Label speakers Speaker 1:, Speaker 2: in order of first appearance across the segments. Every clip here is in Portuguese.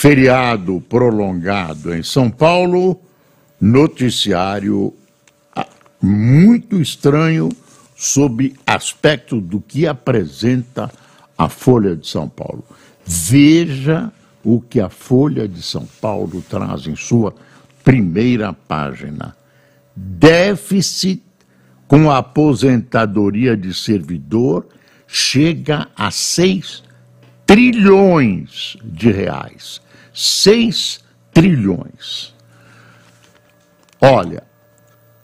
Speaker 1: feriado prolongado em São Paulo, noticiário ah, muito estranho sob aspecto do que apresenta a Folha de São Paulo. Veja o que a Folha de São Paulo traz em sua primeira página. Déficit com a aposentadoria de servidor chega a 6 trilhões de reais. 6 trilhões. Olha,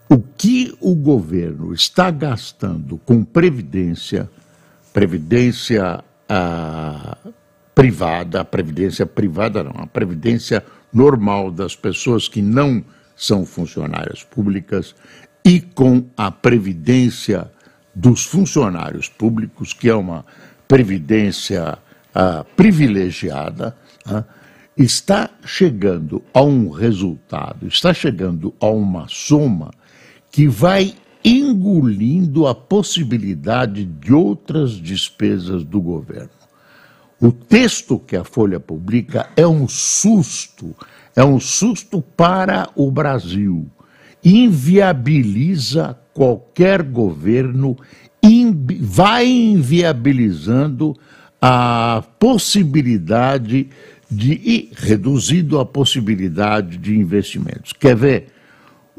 Speaker 1: o que o governo está gastando com previdência, previdência ah, privada, previdência privada não, a previdência normal das pessoas que não são funcionárias públicas e com a previdência dos funcionários públicos, que é uma previdência privilegiada, ah, está chegando a um resultado, está chegando a uma soma que vai engolindo a possibilidade de outras despesas do governo. O texto que a Folha publica é um susto, é um susto para o Brasil. Inviabiliza qualquer governo, vai inviabilizando a possibilidade de e reduzindo a possibilidade de investimentos. Quer ver?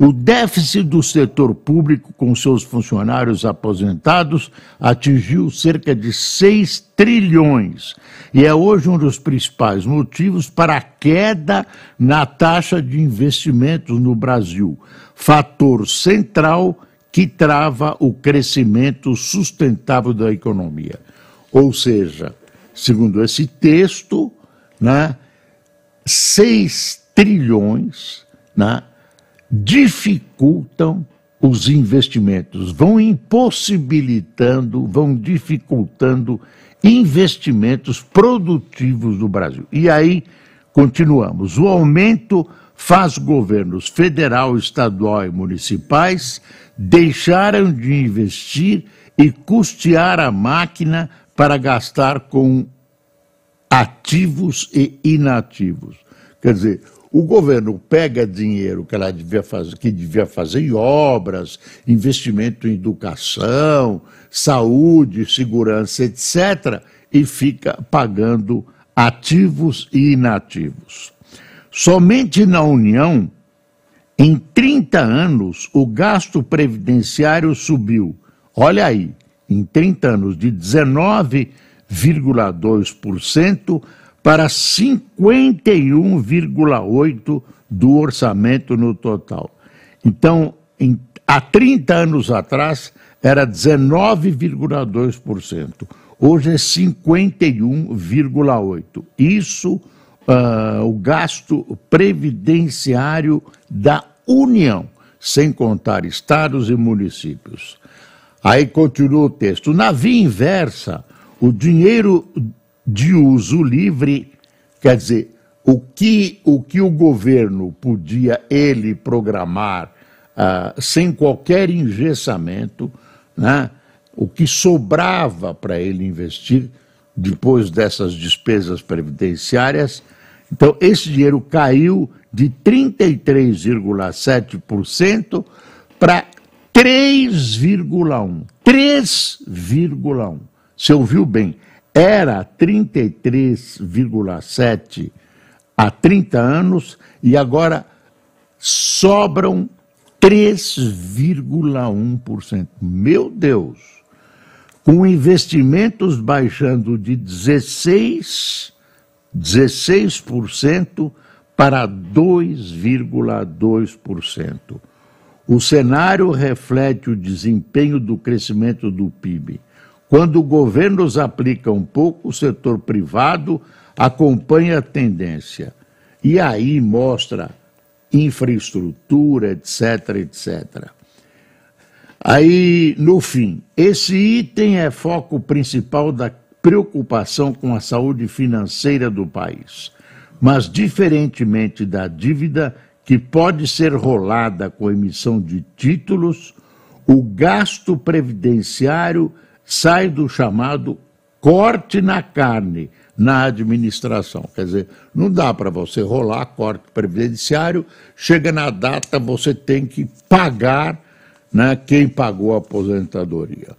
Speaker 1: O déficit do setor público com seus funcionários aposentados atingiu cerca de 6 trilhões e é hoje um dos principais motivos para a queda na taxa de investimentos no Brasil, fator central que trava o crescimento sustentável da economia. Ou seja, segundo esse texto, né, 6 trilhões né, dificultam os investimentos, vão impossibilitando, vão dificultando investimentos produtivos no Brasil. E aí, continuamos. O aumento faz governos federal, estadual e municipais deixaram de investir e custear a máquina para gastar com ativos e inativos. Quer dizer, o governo pega dinheiro que ela devia fazer, que devia fazer em obras, investimento em educação, saúde, segurança, etc., e fica pagando ativos e inativos. Somente na União, em 30 anos, o gasto previdenciário subiu. Olha aí, em 30 anos, de 19,2% para 51,8% do orçamento no total. Então, em, há 30 anos atrás, era 19,2%. Hoje é 51,8%. Isso, uh, o gasto previdenciário da União, sem contar estados e municípios. Aí continua o texto. Na via inversa, o dinheiro de uso livre, quer dizer, o que o, que o governo podia ele programar uh, sem qualquer engessamento, né? o que sobrava para ele investir depois dessas despesas previdenciárias. Então, esse dinheiro caiu de 33,7% para 3,1%. 3,1%. Você ouviu bem? era 33,7 há 30 anos e agora sobram 3,1%. Meu Deus! Com investimentos baixando de 16, 16% para 2,2%. O cenário reflete o desempenho do crescimento do PIB. Quando governos aplicam pouco, o setor privado acompanha a tendência. E aí mostra infraestrutura, etc, etc. Aí, no fim, esse item é foco principal da preocupação com a saúde financeira do país. Mas, diferentemente da dívida, que pode ser rolada com emissão de títulos, o gasto previdenciário sai do chamado corte na carne na administração. Quer dizer, não dá para você rolar corte previdenciário, chega na data, você tem que pagar né, quem pagou a aposentadoria.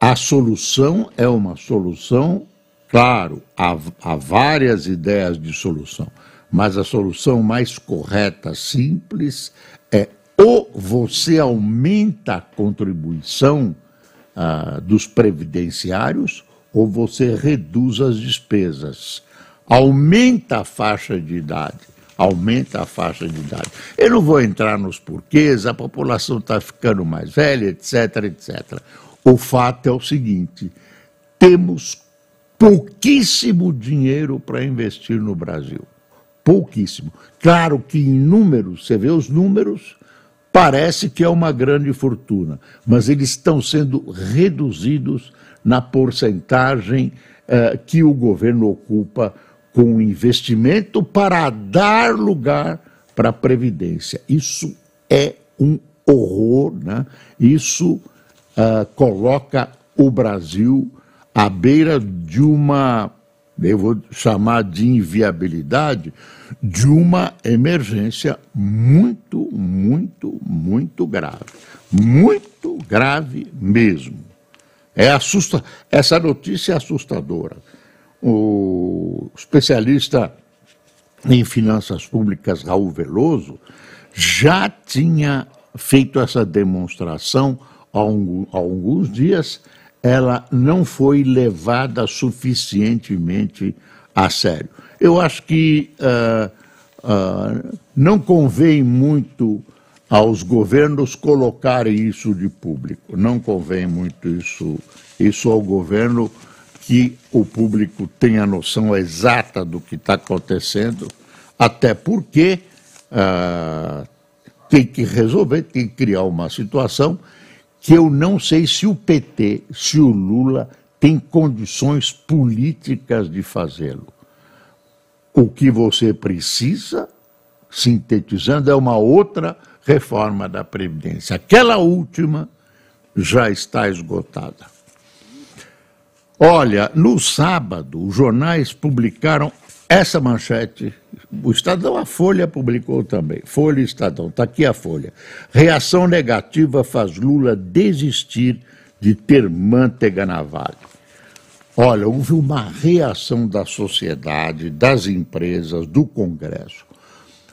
Speaker 1: A solução é uma solução, claro, há, há várias ideias de solução, mas a solução mais correta, simples, é ou você aumenta a contribuição ah, dos previdenciários, ou você reduz as despesas. Aumenta a faixa de idade, aumenta a faixa de idade. Eu não vou entrar nos porquês, a população está ficando mais velha, etc, etc. O fato é o seguinte: temos pouquíssimo dinheiro para investir no Brasil. Pouquíssimo. Claro que em números, você vê os números, parece que é uma grande fortuna, mas eles estão sendo reduzidos na porcentagem uh, que o governo ocupa com investimento para dar lugar para a Previdência. Isso é um horror, né? isso uh, coloca o Brasil à beira de uma eu vou chamar de inviabilidade, de uma emergência muito, muito, muito grave. Muito grave mesmo. É assusta... Essa notícia é assustadora. O especialista em finanças públicas, Raul Veloso, já tinha feito essa demonstração há, alguns dias ela não foi levada suficientemente a sério. Eu acho que uh, uh, não convém muito aos governos colocarem isso de público. Não convém muito isso, isso ao governo que o público tenha noção exata do que está acontecendo, até porque uh, tem que resolver, tem que criar uma situação que eu não sei se o PT, se o Lula tem condições políticas de fazê-lo. O que você precisa, sintetizando, é uma outra reforma da Previdência. Aquela última já está esgotada. Olha, no sábado, os jornais publicaram essa manchete, o Estadão, a Folha publicou também. Folha Estadão, está aqui a Folha. Reação negativa faz Lula desistir de ter manteiga na Vale. Olha, houve uma reação da sociedade, das empresas, do Congresso.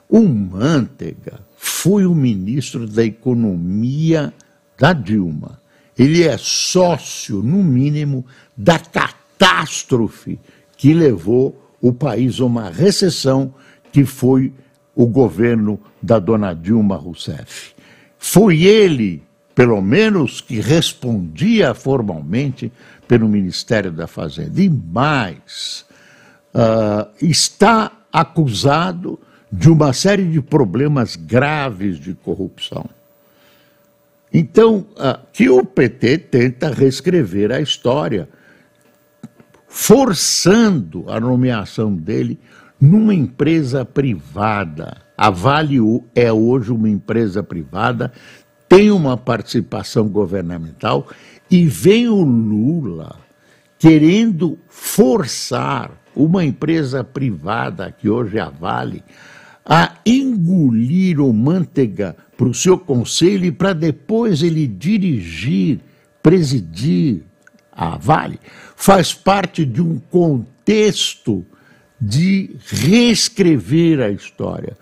Speaker 1: O Manteiga foi o ministro da Economia da Dilma. Ele é sócio, no mínimo, da catástrofe que levou o país uma recessão que foi o governo da dona Dilma Rousseff. Foi ele, pelo menos, que respondia formalmente pelo Ministério da Fazenda. E mais, uh, está acusado de uma série de problemas graves de corrupção. Então, uh, que o PT tenta reescrever a história forçando a nomeação dele numa empresa privada. A Vale é hoje uma empresa privada, tem uma participação governamental e vem o Lula querendo forçar uma empresa privada, que hoje é a Vale, a engolir o Manteiga para o seu conselho e para depois ele dirigir, presidir a Vale, faz parte de um contexto de reescrever a história.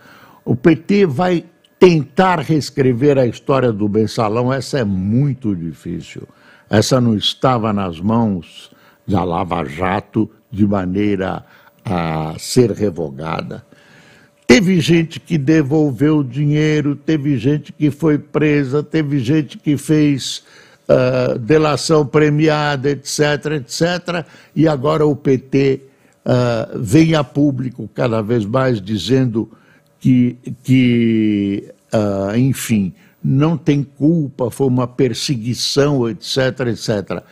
Speaker 1: O PT vai tentar reescrever a história do mensalão, essa é muito difícil. Essa não estava nas mãos da Lava Jato de maneira a ser revogada. Teve gente que devolveu dinheiro, teve gente que foi presa, teve gente que fez delação premiada, etc., etc., e agora o PT uh, vem a público cada vez mais dizendo que, que uh, enfim, não tem culpa, foi uma perseguição, etc, etc.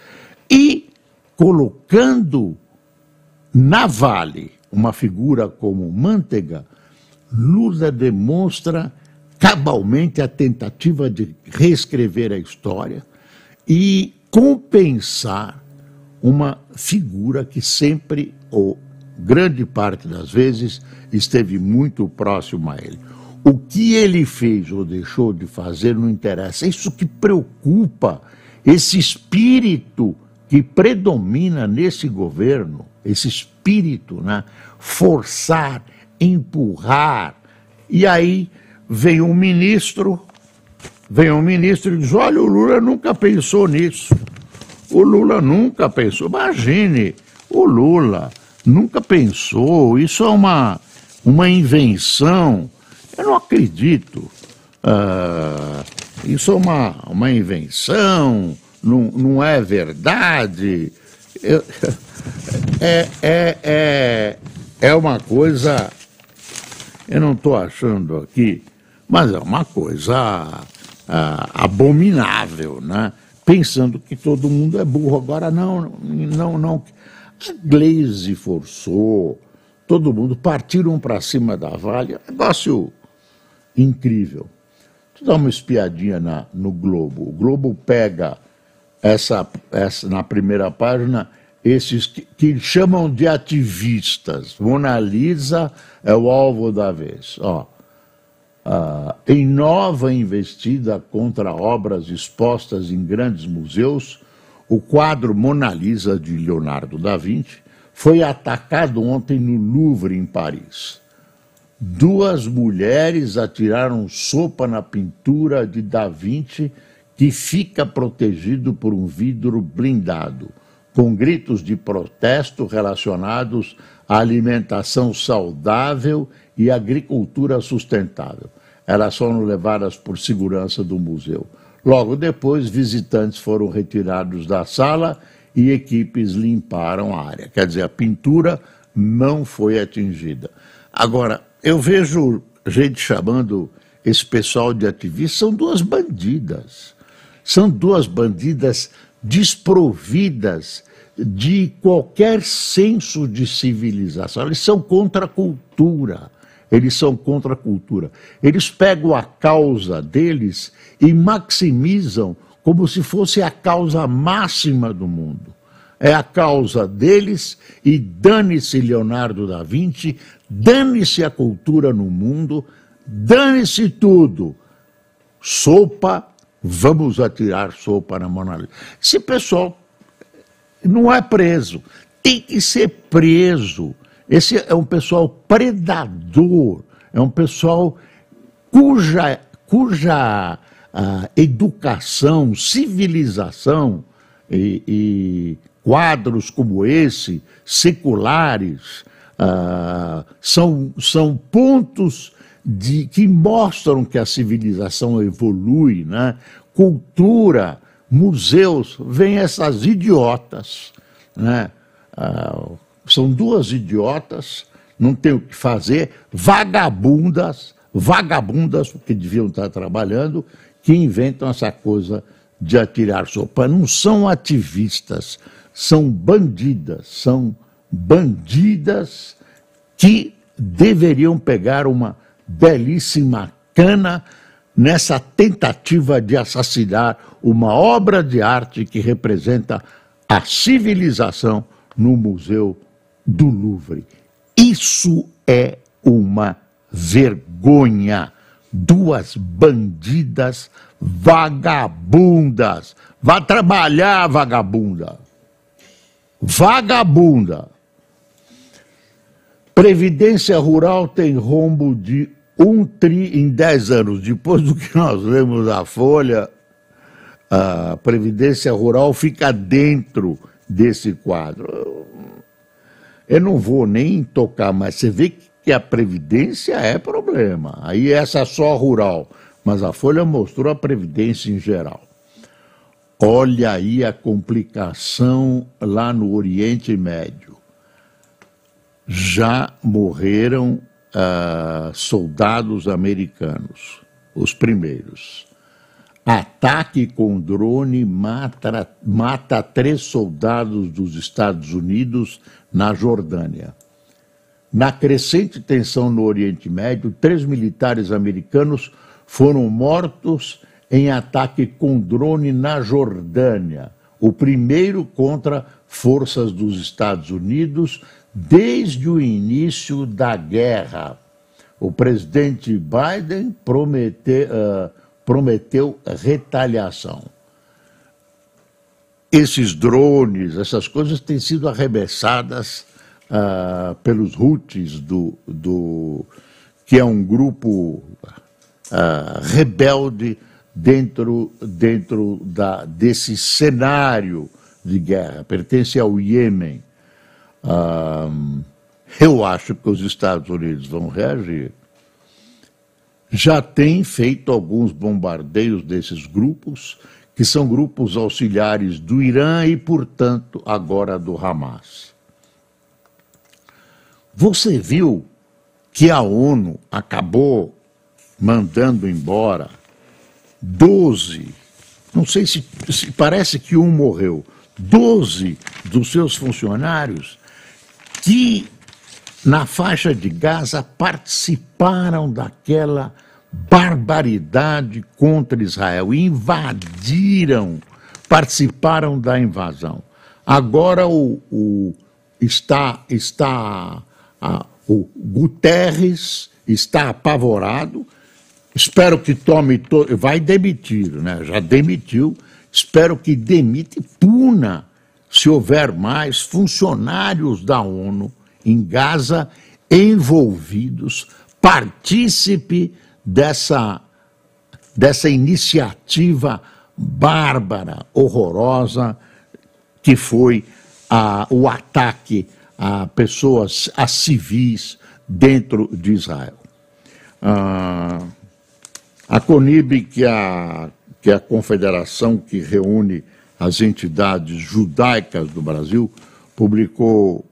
Speaker 1: E colocando na Vale uma figura como Manteiga, Lula demonstra cabalmente a tentativa de reescrever a história e compensar uma figura que sempre, ou grande parte das vezes, esteve muito próximo a ele. O que ele fez ou deixou de fazer não interessa. Isso que preocupa, esse espírito que predomina nesse governo, esse espírito, né? Forçar, empurrar. E aí vem um ministro, vem um ministro e diz: olha, o Lula nunca pensou nisso. O Lula nunca pensou. Imagine, o Lula nunca pensou. Isso é uma, uma invenção eu não acredito. Uh, isso é uma, uma invenção, não, não é verdade. Eu, é, é, é, é uma coisa. Eu não estou achando aqui, mas é uma coisa uh, abominável, né? Pensando que todo mundo é burro. Agora, não, não, não. A Glaze forçou, todo mundo partiram para cima da Vale. Negócio incrível. Eu dar uma espiadinha na, no Globo. O Globo pega essa, essa na primeira página esses que, que, chamam de ativistas. Mona Lisa é o alvo da vez. Ó, ah, em nova investida contra obras expostas em grandes museus, o quadro Mona Lisa de Leonardo da Vinci foi atacado ontem no Louvre, em Paris. Duas mulheres atiraram sopa na pintura de Da Vinci, que fica protegido por um vidro blindado, com gritos de protesto relacionados à alimentação saudável e agricultura sustentável. Elas foram levadas por segurança do museu. Logo depois, visitantes foram retirados da sala e equipes limparam a área. Quer dizer, a pintura não foi atingida. Agora, eu vejo gente chamando esse pessoal de ativistas, são duas bandidas. São duas bandidas desprovidas de qualquer senso de civilização. Eles são contra a cultura. Eles são contra a cultura. Eles pegam a causa deles e maximizam como se fosse a causa máxima do mundo é a causa deles e dane-se Leonardo da Vinci, dane-se a cultura no mundo, dane-se tudo. Sopa, vamos atirar sopa na Mona Lisa. Esse pessoal não é preso, tem que ser preso. Esse é um pessoal predador, é um pessoal cuja, cuja uh, educação, civilização e, e quadros como esse, seculares, ah, são, são pontos de, que mostram que a civilização evolui, né? cultura, museus, vêm essas idiotas. Né? Ah, são duas idiotas, não tem o que fazer, vagabundas, vagabundas, porque deviam estar trabalhando, que inventam essa coisa de atirar sopa. Não são ativistas, são bandidas, são bandidas que deveriam pegar uma belíssima cana nessa tentativa de assassinar uma obra de arte que representa a civilização no Museu do Louvre. Isso é uma vergonha. Duas bandidas vagabundas. Vá trabalhar, vagabunda vagabunda. Previdência Rural tem rombo de um tri em dez anos. Depois do que nós lemos na Folha, a Previdência Rural fica dentro desse quadro. Eu não vou nem tocar, mas você vê que a Previdência é problema. Aí essa é só rural, mas a Folha mostrou a Previdência em geral. Olha aí a complicação lá no Oriente Médio. Já morreram uh, soldados americanos, os primeiros. Ataque com drone mata, mata três soldados dos Estados Unidos na Jordânia. Na crescente tensão no Oriente Médio, três militares americanos foram mortos em ataque com drone na Jordânia, o primeiro contra forças dos Estados Unidos desde o início da guerra. O presidente Biden prometeu, uh, prometeu retaliação. Esses drones, essas coisas têm sido arremessadas uh, pelos Houthis, do, do, que é um grupo uh, rebelde dentro, dentro da, desse cenário de guerra. Pertence ao Iêmen. Uh, eu acho que os Estados Unidos vão reagir. Já tem feito alguns bombardeios desses grupos, que são grupos auxiliares do Irã e, portanto, agora do Hamas. Você viu que a ONU acabou mandando embora 12, não sei se, se parece que um morreu, 12 dos seus funcionários que na faixa de Gaza participaram daquela barbaridade contra Israel, invadiram, participaram da invasão. Agora o, o está, está a, o Guterres está apavorado, espero que tome, to, vai demitir, né? já demitiu, espero que demite puna se houver mais funcionários da ONU em Gaza envolvidos, partícipe dessa, dessa iniciativa bárbara, horrorosa, que foi a, o ataque a pessoas, a civis dentro de Israel. Ah, a CONIB, que é a, que é a confederação que reúne as entidades judaicas do Brasil, publicou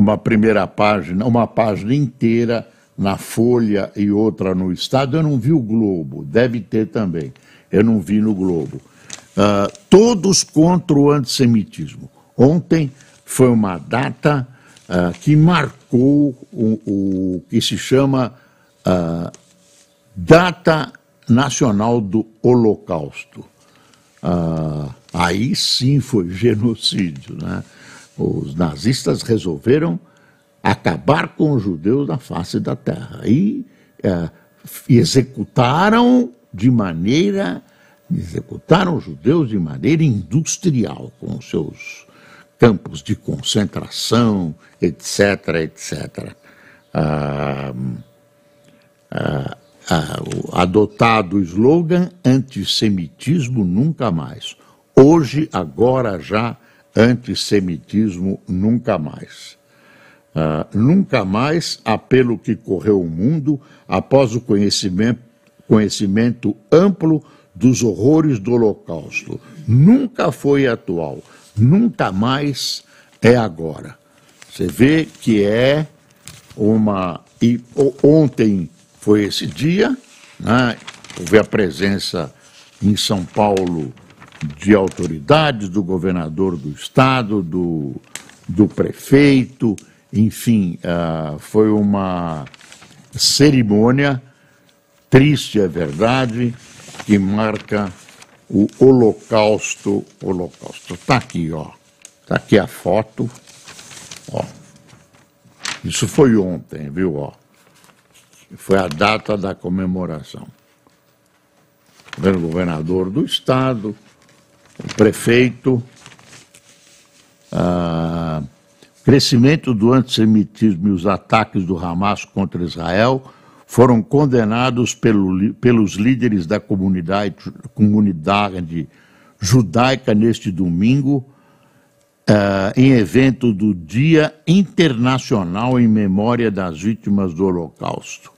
Speaker 1: uma primeira página, uma página inteira na Folha e outra no Estado. Eu não vi o Globo, deve ter também. Eu não vi no Globo. Uh, todos contra o antissemitismo. Ontem foi uma data uh, que marcou o, o, que se chama uh, Data Nacional do Holocausto. Aí sim foi genocídio. Né? Os nazistas resolveram acabar com os judeus da face da terra e executaram de maneira executaram os judeus de maneira industrial com seus campos de concentração, etc., etc. Ah, ah, ah, adotado o slogan antissemitismo nunca mais. Hoje, agora já, antissemitismo nunca mais. Ah, nunca mais, apelo que correu o mundo após o conhecimento, conhecimento amplo dos horrores do Holocausto. Nunca foi atual nunca mais é agora. Você vê que é uma. E ontem foi esse dia, né? houve a presença em São Paulo de autoridades, do governador do estado, do, do prefeito, enfim, uh, foi uma cerimônia triste, é verdade, que marca o Holocausto, Holocausto. Está aqui, ó. Está aqui a foto. Ó. Isso foi ontem, viu? Ó. Foi a data da comemoração. O governador do estado, o prefeito, ah, crescimento do antissemitismo e os ataques do Hamas contra Israel foram condenados pelo, pelos líderes da comunidade, comunidade judaica neste domingo, uh, em evento do Dia Internacional em Memória das Vítimas do Holocausto.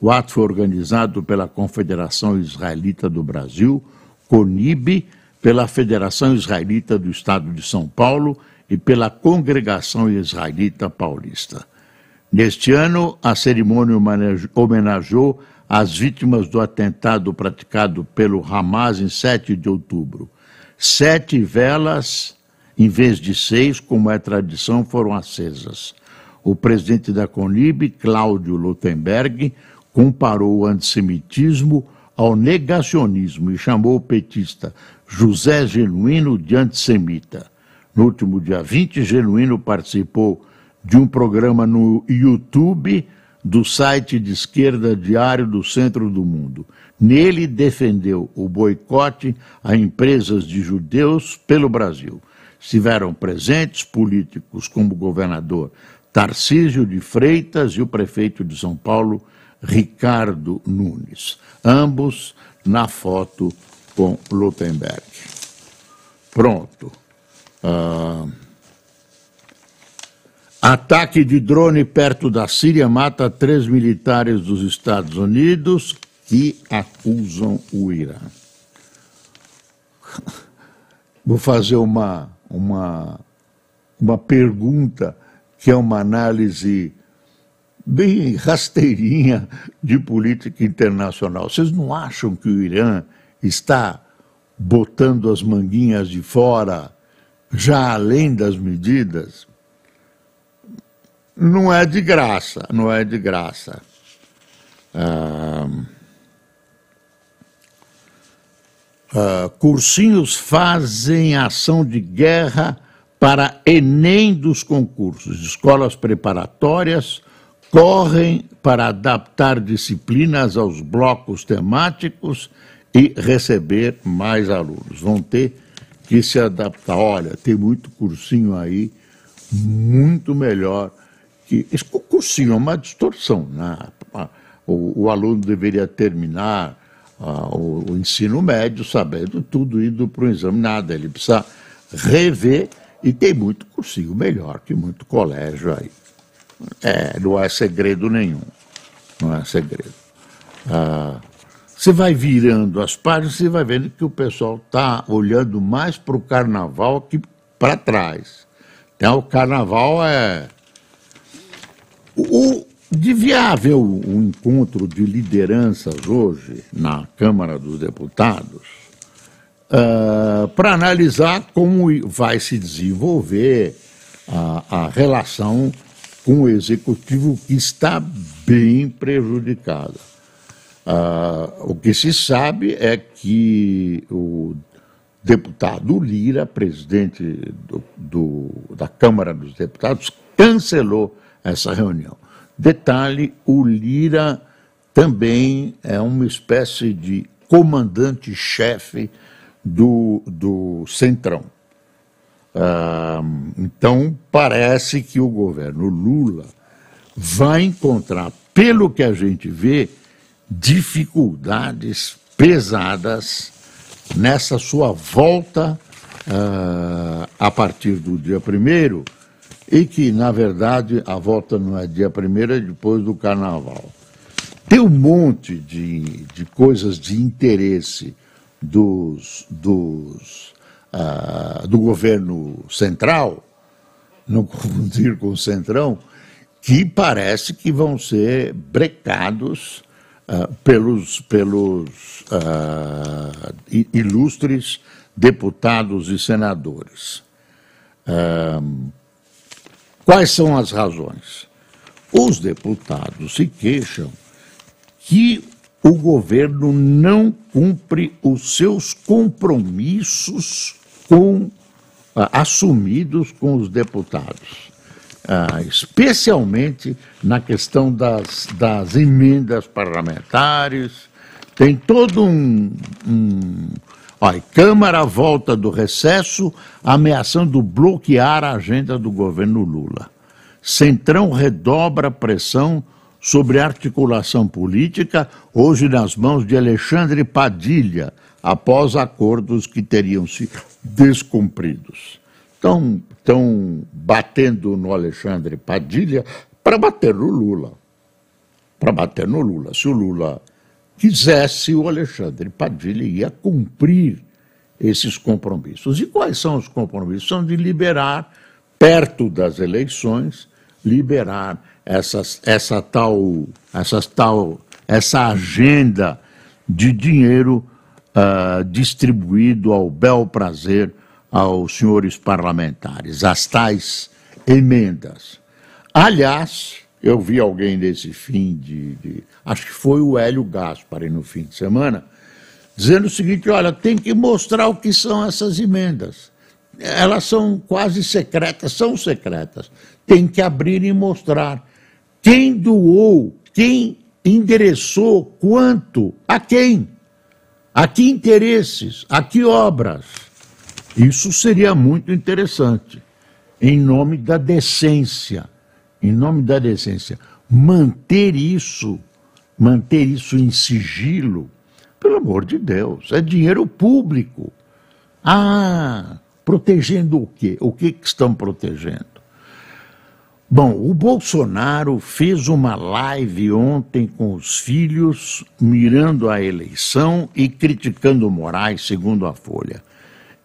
Speaker 1: O ato foi organizado pela Confederação Israelita do Brasil, CONIB, pela Federação Israelita do Estado de São Paulo e pela Congregação Israelita Paulista. Neste ano, a cerimônia homenageou as vítimas do atentado praticado pelo Hamas em 7 de outubro. Sete velas, em vez de seis, como é tradição, foram acesas. O presidente da Conib, Cláudio Lutemberg, comparou o antissemitismo ao negacionismo e chamou o petista José Genuíno de antissemita. No último dia 20, Genuíno participou de um programa no YouTube do site de esquerda Diário do Centro do Mundo. Nele defendeu o boicote a empresas de judeus pelo Brasil. Estiveram presentes políticos como o governador Tarcísio de Freitas e o prefeito de São Paulo, Ricardo Nunes. Ambos na foto com Lutemberg. Pronto. Uh... Ataque de drone perto da Síria mata três militares dos Estados Unidos que acusam o Irã. Vou fazer uma, uma, uma pergunta que é uma análise bem rasteirinha de política internacional. Vocês não acham que o Irã está botando as manguinhas de fora, já além das medidas? não é de graça, não é de graça. Ah, ah, cursinhos fazem ação de guerra para Enem dos concursos. Escolas preparatórias correm para adaptar disciplinas aos blocos temáticos e receber mais alunos. Vão ter que se adaptar. Olha, tem muito cursinho aí, muito melhor que esse cursinho é uma distorção. Né? O, o aluno deveria terminar o, o, ensino médio sabendo tudo indo para o exame, nada. Ele precisa rever e tem muito cursinho melhor que muito colégio aí. É, não é segredo nenhum. Não é segredo. Uh, você vai virando as páginas, você vai vendo que o pessoal está olhando mais para o carnaval que para trás. Então, o carnaval é o, devia haver um encontro de lideranças hoje na Câmara dos Deputados uh, para analisar como vai se desenvolver a, a relação com o executivo que está bem prejudicada. Uh, o que se sabe é que o deputado Lira, presidente do, do, da Câmara dos Deputados, cancelou essa reunião. Detalhe: o Lira também é uma espécie de comandante-chefe do, do Centrão. Então, parece que o governo Lula vai encontrar, pelo que a gente vê, dificuldades pesadas nessa sua volta a partir do dia primeiro e que, na verdade, a volta não é dia primeiro, é depois do carnaval. Tem um monte de, de coisas de interesse dos, dos, do governo central, não confundir com o centrão, que parece que vão ser brecados uh, pelos, pelos uh, ilustres deputados e senadores. Uh, Quais são as razões? Os deputados se queixam que o governo não cumpre os seus compromissos com, ah, assumidos com os deputados, ah, especialmente na questão das, das emendas parlamentares. Tem todo um, um Olha, Câmara volta do recesso ameaçando bloquear a agenda do governo Lula. Centrão redobra pressão sobre articulação política, hoje nas mãos de Alexandre Padilha, após acordos que teriam sido descumpridos. Estão, estão batendo no Alexandre Padilha para bater no Lula. Para bater no Lula. Se o Lula quisesse, o Alexandre Padilha ia cumprir esses compromissos. E quais são os compromissos? São de liberar, perto das eleições, liberar essa, essa tal, essa tal, essa agenda de dinheiro uh, distribuído ao bel prazer aos senhores parlamentares, as tais emendas. Aliás, eu vi alguém nesse fim de, de, Acho que foi o Hélio Gaspari no fim de semana, dizendo o seguinte: olha, tem que mostrar o que são essas emendas. Elas são quase secretas, são secretas. Tem que abrir e mostrar quem doou, quem endereçou, quanto, a quem, a que interesses, a que obras. Isso seria muito interessante, em nome da decência, em nome da decência. Manter isso, manter isso em sigilo, pelo amor de Deus, é dinheiro público. Ah, protegendo o quê? O que, que estão protegendo? Bom, o Bolsonaro fez uma live ontem com os filhos, mirando a eleição e criticando Moraes, segundo a Folha.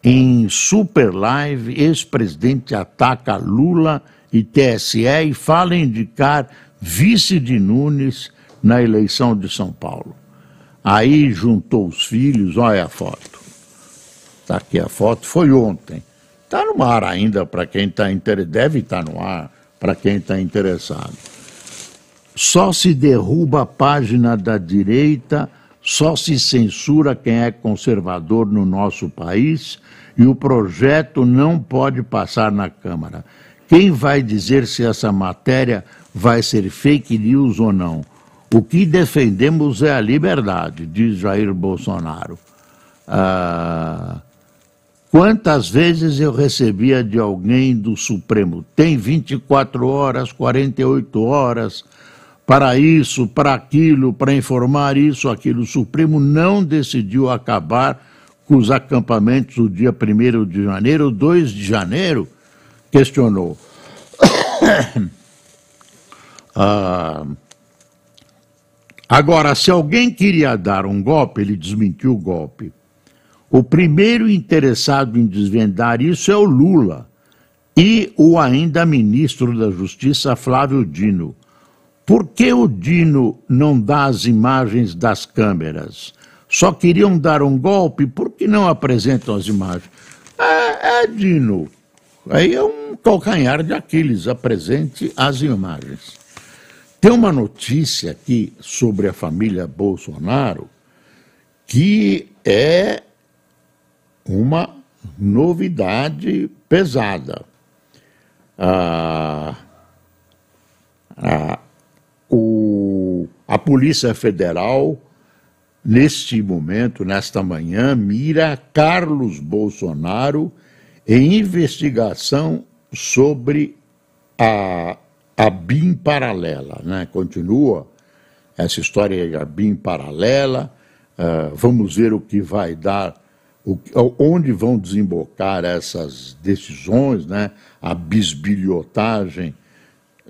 Speaker 1: Em super live, ex-presidente ataca Lula e TSE e fala em indicar vice de Nunes na eleição de São Paulo. Aí juntou os filhos, olha a foto. Está aqui a foto, foi ontem. Está no ar ainda para quem está deve estar tá no ar para quem está interessado. Só se derruba a página da direita, só se censura quem é conservador no nosso país e o projeto não pode passar na Câmara. Quem vai dizer se essa matéria vai ser fake news ou não? O que defendemos é a liberdade, diz Jair Bolsonaro. Ah, Quantas vezes eu recebia de alguém do Supremo? Tem 24 horas, 48 horas para isso, para aquilo, para informar isso, aquilo. O Supremo não decidiu acabar com os acampamentos do dia 1 de janeiro, 2 de janeiro, questionou. ah, agora, se alguém queria dar um golpe, ele desmentiu o golpe. O primeiro interessado em desvendar isso é o Lula e o ainda ministro da Justiça, Flávio Dino. Por que o Dino não dá as imagens das câmeras? Só queriam dar um golpe, por que não apresentam as imagens? É, é Dino. Aí é um calcanhar de Aquiles, apresente as imagens. Tem uma notícia aqui sobre a família Bolsonaro que é uma novidade pesada. Ah, ah, o, a Polícia Federal, neste momento, nesta manhã, mira Carlos Bolsonaro em investigação sobre a, a BIM paralela. Né? Continua essa história da BIM paralela. Uh, vamos ver o que vai dar onde vão desembocar essas decisões, né? a bisbilhotagem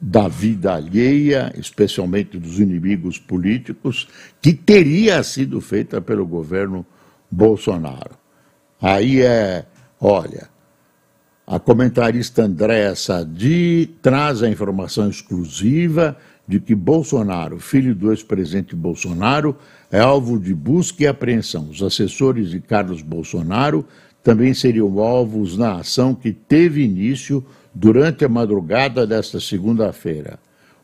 Speaker 1: da vida alheia, especialmente dos inimigos políticos, que teria sido feita pelo governo Bolsonaro. Aí é, olha, a comentarista Andréa Sadi traz a informação exclusiva de que Bolsonaro, filho do ex-presidente Bolsonaro, é alvo de busca e apreensão. Os assessores de Carlos Bolsonaro também seriam alvos na ação que teve início durante a madrugada desta segunda-feira.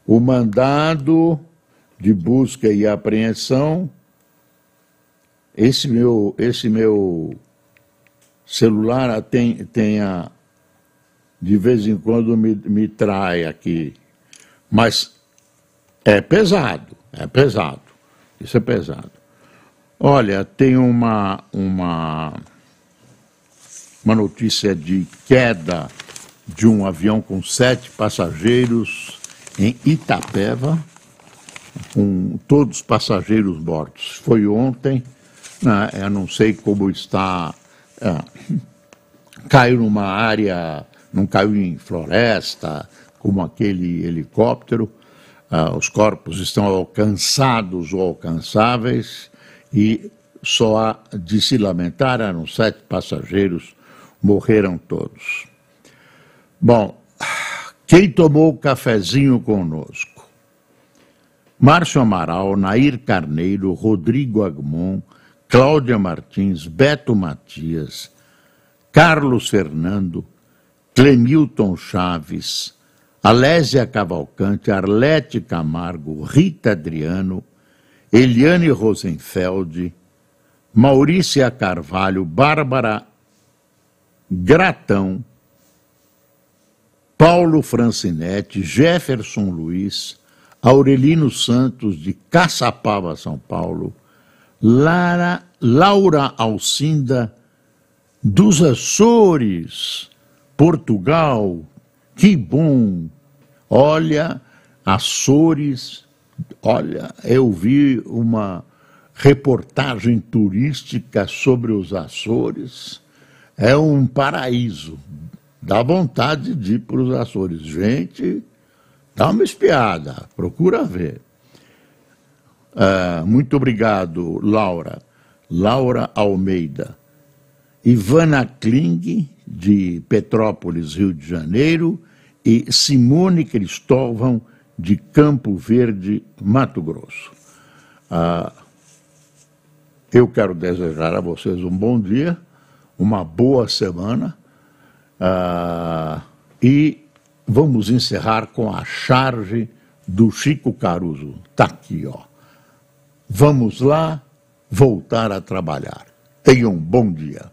Speaker 1: O mandado de busca e apreensão, esse meu, esse meu celular tem, tem a, de vez em quando me, me trai aqui, mas é pesado, é pesado. Isso é pesado. Olha, tem uma, uma, uma notícia de queda de um avião com sete passageiros em Itapeva, com todos os passageiros mortos. Foi ontem, né, eu não sei como está. É, caiu numa área, não caiu em floresta, como aquele helicóptero, ah, os corpos estão alcançados ou alcançáveis e só há de se lamentar, eram sete passageiros, morreram todos. Bom, quem tomou o cafezinho conosco? Márcio Amaral, Nair Carneiro, Rodrigo Agmon, Cláudia Martins, Beto Matias, Carlos Fernando, Clemilton Chaves, Alésia Cavalcante, Arlete Camargo, Rita Adriano, Eliane Rosenfeld, Maurícia Carvalho, Bárbara Gratão, Paulo Francinetti, Jefferson Luiz, Aurelino Santos, de Caçapava, São Paulo, Lara, Laura Alcinda, dos Açores, Portugal, que bom! Olha, Açores, olha, eu vi uma reportagem turística sobre os Açores, é um paraíso, dá vontade de ir para os Açores. Gente, dá uma espiada, procura ver. Uh, muito obrigado, Laura. Laura Almeida. Ivana Kling, de Petrópolis, Rio de Janeiro, e Simone Cristóvão, de Campo Verde, Mato Grosso. Uh, eu quero desejar a vocês um bom dia, uma boa semana, uh, e vamos encerrar com a charge do Chico Caruso. Está aqui, ó. Vamos lá voltar a trabalhar. Tenham um bom dia.